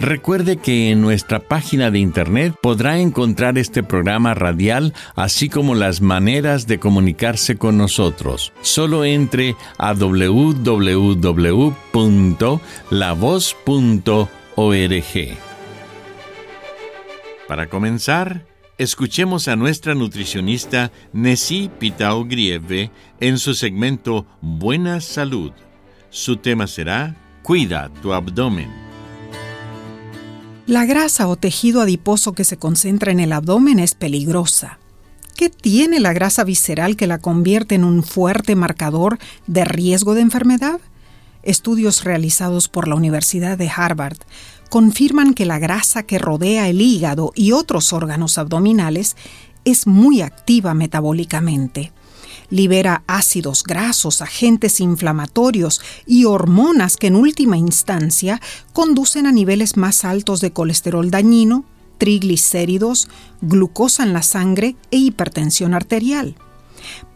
Recuerde que en nuestra página de internet podrá encontrar este programa radial, así como las maneras de comunicarse con nosotros. Solo entre a www.lavoz.org. Para comenzar, escuchemos a nuestra nutricionista Nessie Pitao Grieve en su segmento Buena Salud. Su tema será Cuida tu abdomen. La grasa o tejido adiposo que se concentra en el abdomen es peligrosa. ¿Qué tiene la grasa visceral que la convierte en un fuerte marcador de riesgo de enfermedad? Estudios realizados por la Universidad de Harvard confirman que la grasa que rodea el hígado y otros órganos abdominales es muy activa metabólicamente libera ácidos grasos, agentes inflamatorios y hormonas que en última instancia conducen a niveles más altos de colesterol dañino, triglicéridos, glucosa en la sangre e hipertensión arterial.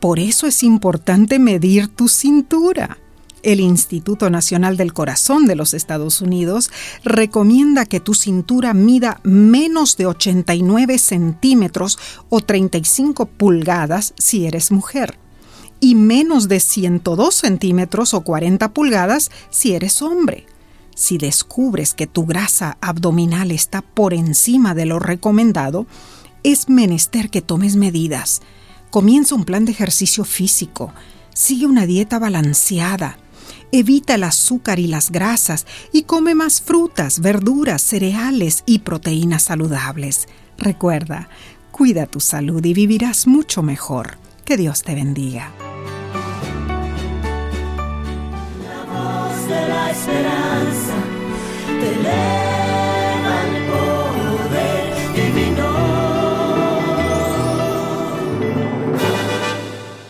Por eso es importante medir tu cintura. El Instituto Nacional del Corazón de los Estados Unidos recomienda que tu cintura mida menos de 89 centímetros o 35 pulgadas si eres mujer y menos de 102 centímetros o 40 pulgadas si eres hombre. Si descubres que tu grasa abdominal está por encima de lo recomendado, es menester que tomes medidas. Comienza un plan de ejercicio físico, sigue una dieta balanceada, evita el azúcar y las grasas y come más frutas, verduras, cereales y proteínas saludables. Recuerda, cuida tu salud y vivirás mucho mejor. Que Dios te bendiga. Esperanza te eleva el poder divino.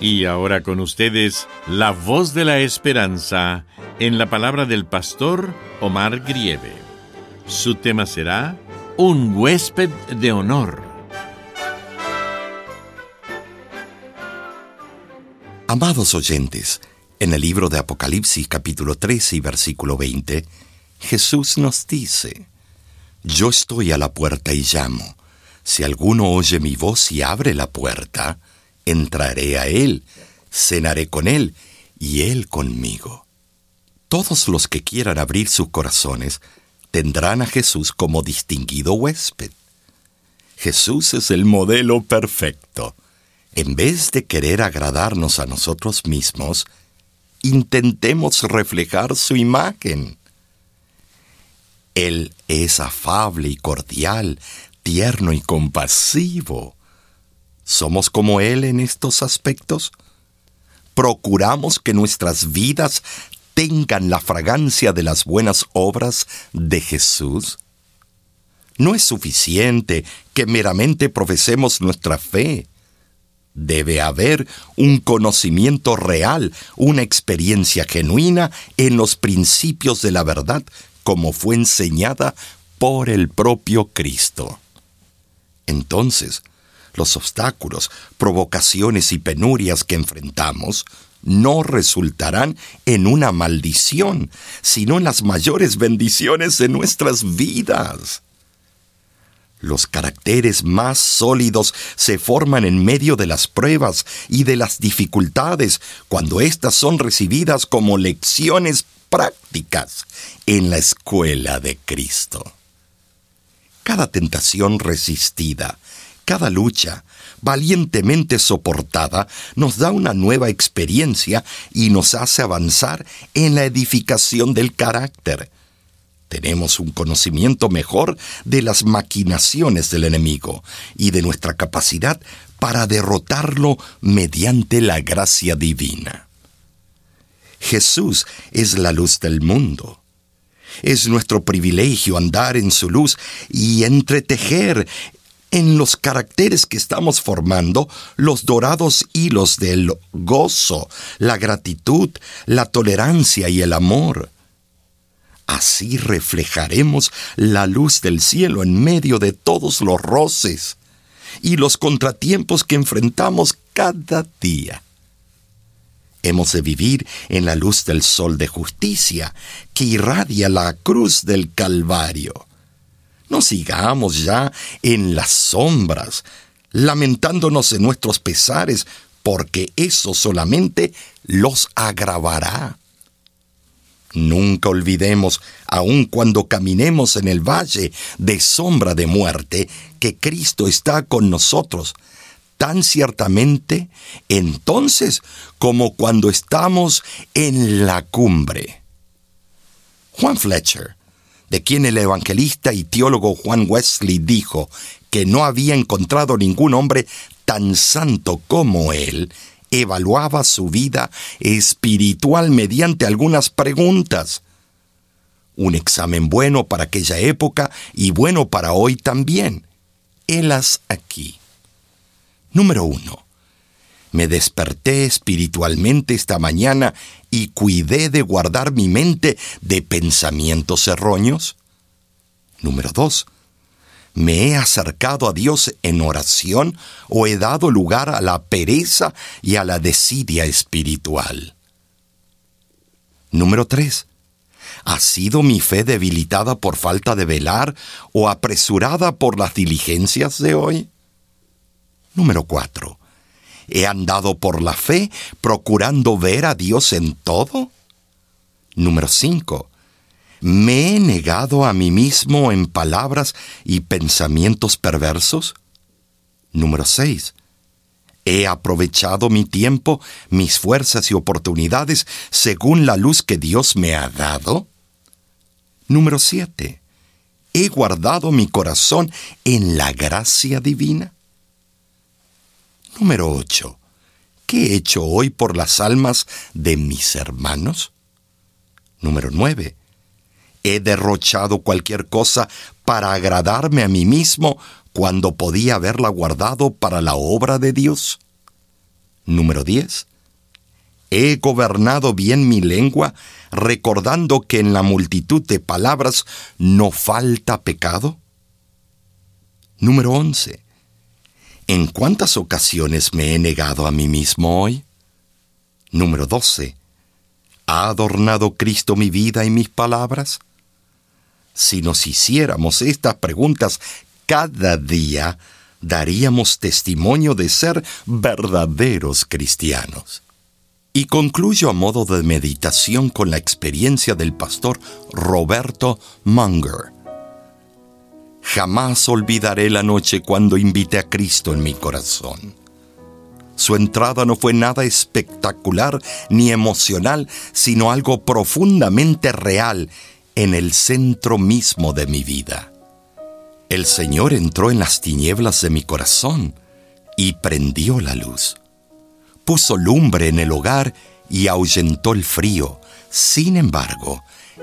Y ahora con ustedes, la voz de la esperanza en la palabra del pastor Omar Grieve. Su tema será Un huésped de honor. Amados oyentes, en el libro de Apocalipsis capítulo 13 y versículo 20, Jesús nos dice, Yo estoy a la puerta y llamo. Si alguno oye mi voz y abre la puerta, entraré a él, cenaré con él y él conmigo. Todos los que quieran abrir sus corazones tendrán a Jesús como distinguido huésped. Jesús es el modelo perfecto. En vez de querer agradarnos a nosotros mismos, intentemos reflejar su imagen. Él es afable y cordial, tierno y compasivo. ¿Somos como Él en estos aspectos? ¿Procuramos que nuestras vidas tengan la fragancia de las buenas obras de Jesús? No es suficiente que meramente profesemos nuestra fe. Debe haber un conocimiento real, una experiencia genuina en los principios de la verdad como fue enseñada por el propio Cristo. Entonces, los obstáculos, provocaciones y penurias que enfrentamos no resultarán en una maldición, sino en las mayores bendiciones de nuestras vidas. Los caracteres más sólidos se forman en medio de las pruebas y de las dificultades cuando éstas son recibidas como lecciones prácticas en la escuela de Cristo. Cada tentación resistida, Cada lucha, valientemente soportada, nos da una nueva experiencia y nos hace avanzar en la edificación del carácter. Tenemos un conocimiento mejor de las maquinaciones del enemigo y de nuestra capacidad para derrotarlo mediante la gracia divina. Jesús es la luz del mundo. Es nuestro privilegio andar en su luz y entretejer en los caracteres que estamos formando los dorados hilos del gozo, la gratitud, la tolerancia y el amor. Así reflejaremos la luz del cielo en medio de todos los roces y los contratiempos que enfrentamos cada día. Hemos de vivir en la luz del sol de justicia que irradia la cruz del Calvario. No sigamos ya en las sombras, lamentándonos en nuestros pesares, porque eso solamente los agravará. Nunca olvidemos, aun cuando caminemos en el valle de sombra de muerte, que Cristo está con nosotros, tan ciertamente entonces como cuando estamos en la cumbre. Juan Fletcher, de quien el evangelista y teólogo Juan Wesley dijo que no había encontrado ningún hombre tan santo como él, evaluaba su vida espiritual mediante algunas preguntas. Un examen bueno para aquella época y bueno para hoy también. Helas aquí. Número uno. Me desperté espiritualmente esta mañana y cuidé de guardar mi mente de pensamientos erróneos. Número dos. ¿Me he acercado a Dios en oración o he dado lugar a la pereza y a la desidia espiritual? Número 3. ¿Ha sido mi fe debilitada por falta de velar o apresurada por las diligencias de hoy? Número 4. ¿He andado por la fe procurando ver a Dios en todo? Número 5. ¿Me he negado a mí mismo en palabras y pensamientos perversos? Número 6. ¿He aprovechado mi tiempo, mis fuerzas y oportunidades según la luz que Dios me ha dado? Número 7. ¿He guardado mi corazón en la gracia divina? Número 8. ¿Qué he hecho hoy por las almas de mis hermanos? Número 9 he derrochado cualquier cosa para agradarme a mí mismo cuando podía haberla guardado para la obra de Dios? Número 10. ¿He gobernado bien mi lengua recordando que en la multitud de palabras no falta pecado? Número 11. ¿En cuántas ocasiones me he negado a mí mismo hoy? Número 12. ¿Ha adornado Cristo mi vida y mis palabras? Si nos hiciéramos estas preguntas cada día, daríamos testimonio de ser verdaderos cristianos. Y concluyo a modo de meditación con la experiencia del pastor Roberto Munger. Jamás olvidaré la noche cuando invité a Cristo en mi corazón. Su entrada no fue nada espectacular ni emocional, sino algo profundamente real en el centro mismo de mi vida. El Señor entró en las tinieblas de mi corazón y prendió la luz. Puso lumbre en el hogar y ahuyentó el frío. Sin embargo,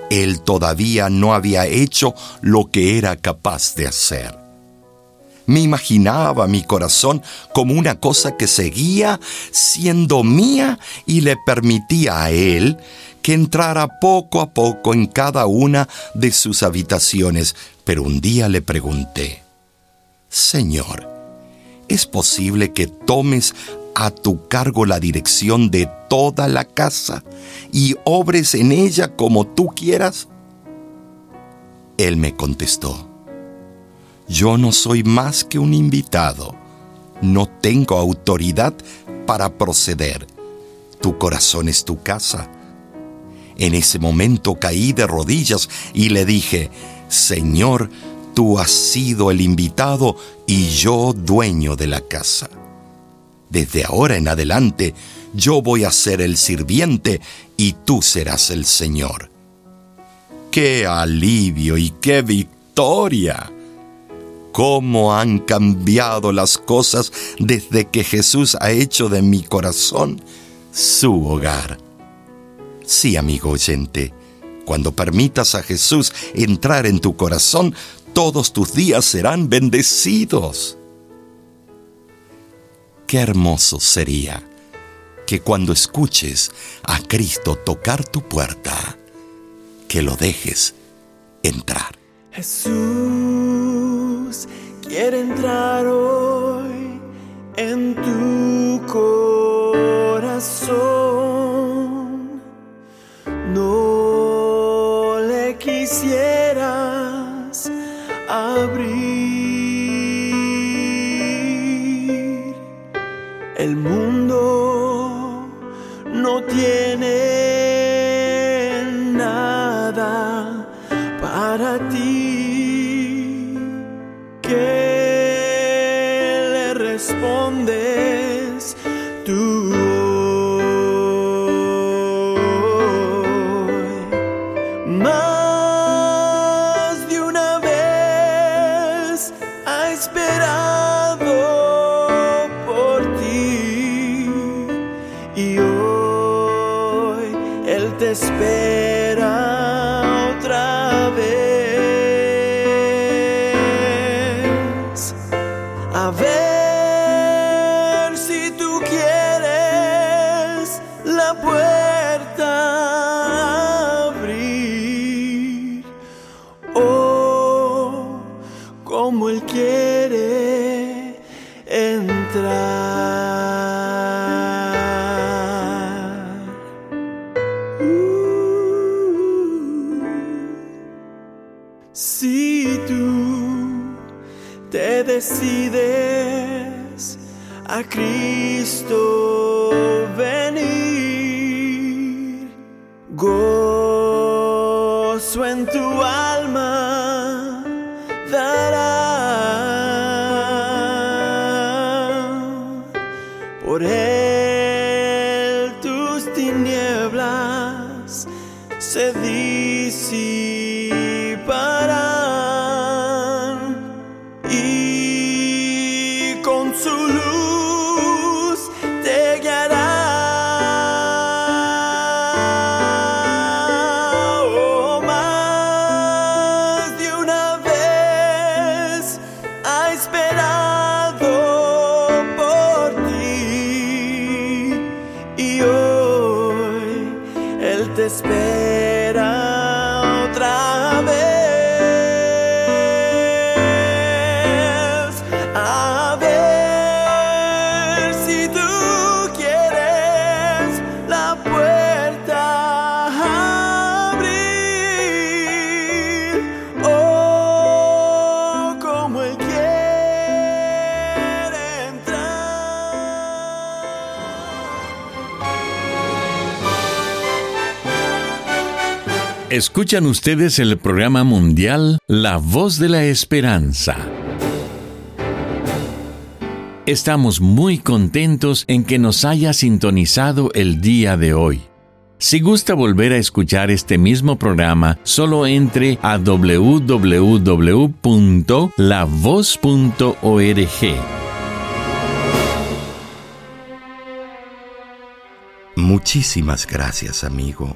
Él todavía no había hecho lo que era capaz de hacer. Me imaginaba mi corazón como una cosa que seguía siendo mía y le permitía a Él que entrara poco a poco en cada una de sus habitaciones, pero un día le pregunté, Señor, ¿es posible que tomes a tu cargo la dirección de toda la casa y obres en ella como tú quieras? Él me contestó, yo no soy más que un invitado, no tengo autoridad para proceder. Tu corazón es tu casa en ese momento caí de rodillas y le dije, Señor, tú has sido el invitado y yo dueño de la casa. Desde ahora en adelante, yo voy a ser el sirviente y tú serás el Señor. ¡Qué alivio y qué victoria! ¿Cómo han cambiado las cosas desde que Jesús ha hecho de mi corazón su hogar? Sí, amigo oyente, cuando permitas a Jesús entrar en tu corazón, todos tus días serán bendecidos. Qué hermoso sería que cuando escuches a Cristo tocar tu puerta, que lo dejes entrar. Jesús quiere entrar hoy respondes tú? hoy? Más de una vez ha esperado por ti y hoy Él te espera otra vez. A ver si tú te decides a Cristo venir, gozo en tu alma dará. Por él tus tinieblas se disiparán y con su luz te guiará. Oh, más de una vez ha esperado por ti y hoy Él te espera otra Escuchan ustedes el programa mundial La Voz de la Esperanza. Estamos muy contentos en que nos haya sintonizado el día de hoy. Si gusta volver a escuchar este mismo programa, solo entre a www.lavoz.org. Muchísimas gracias, amigo,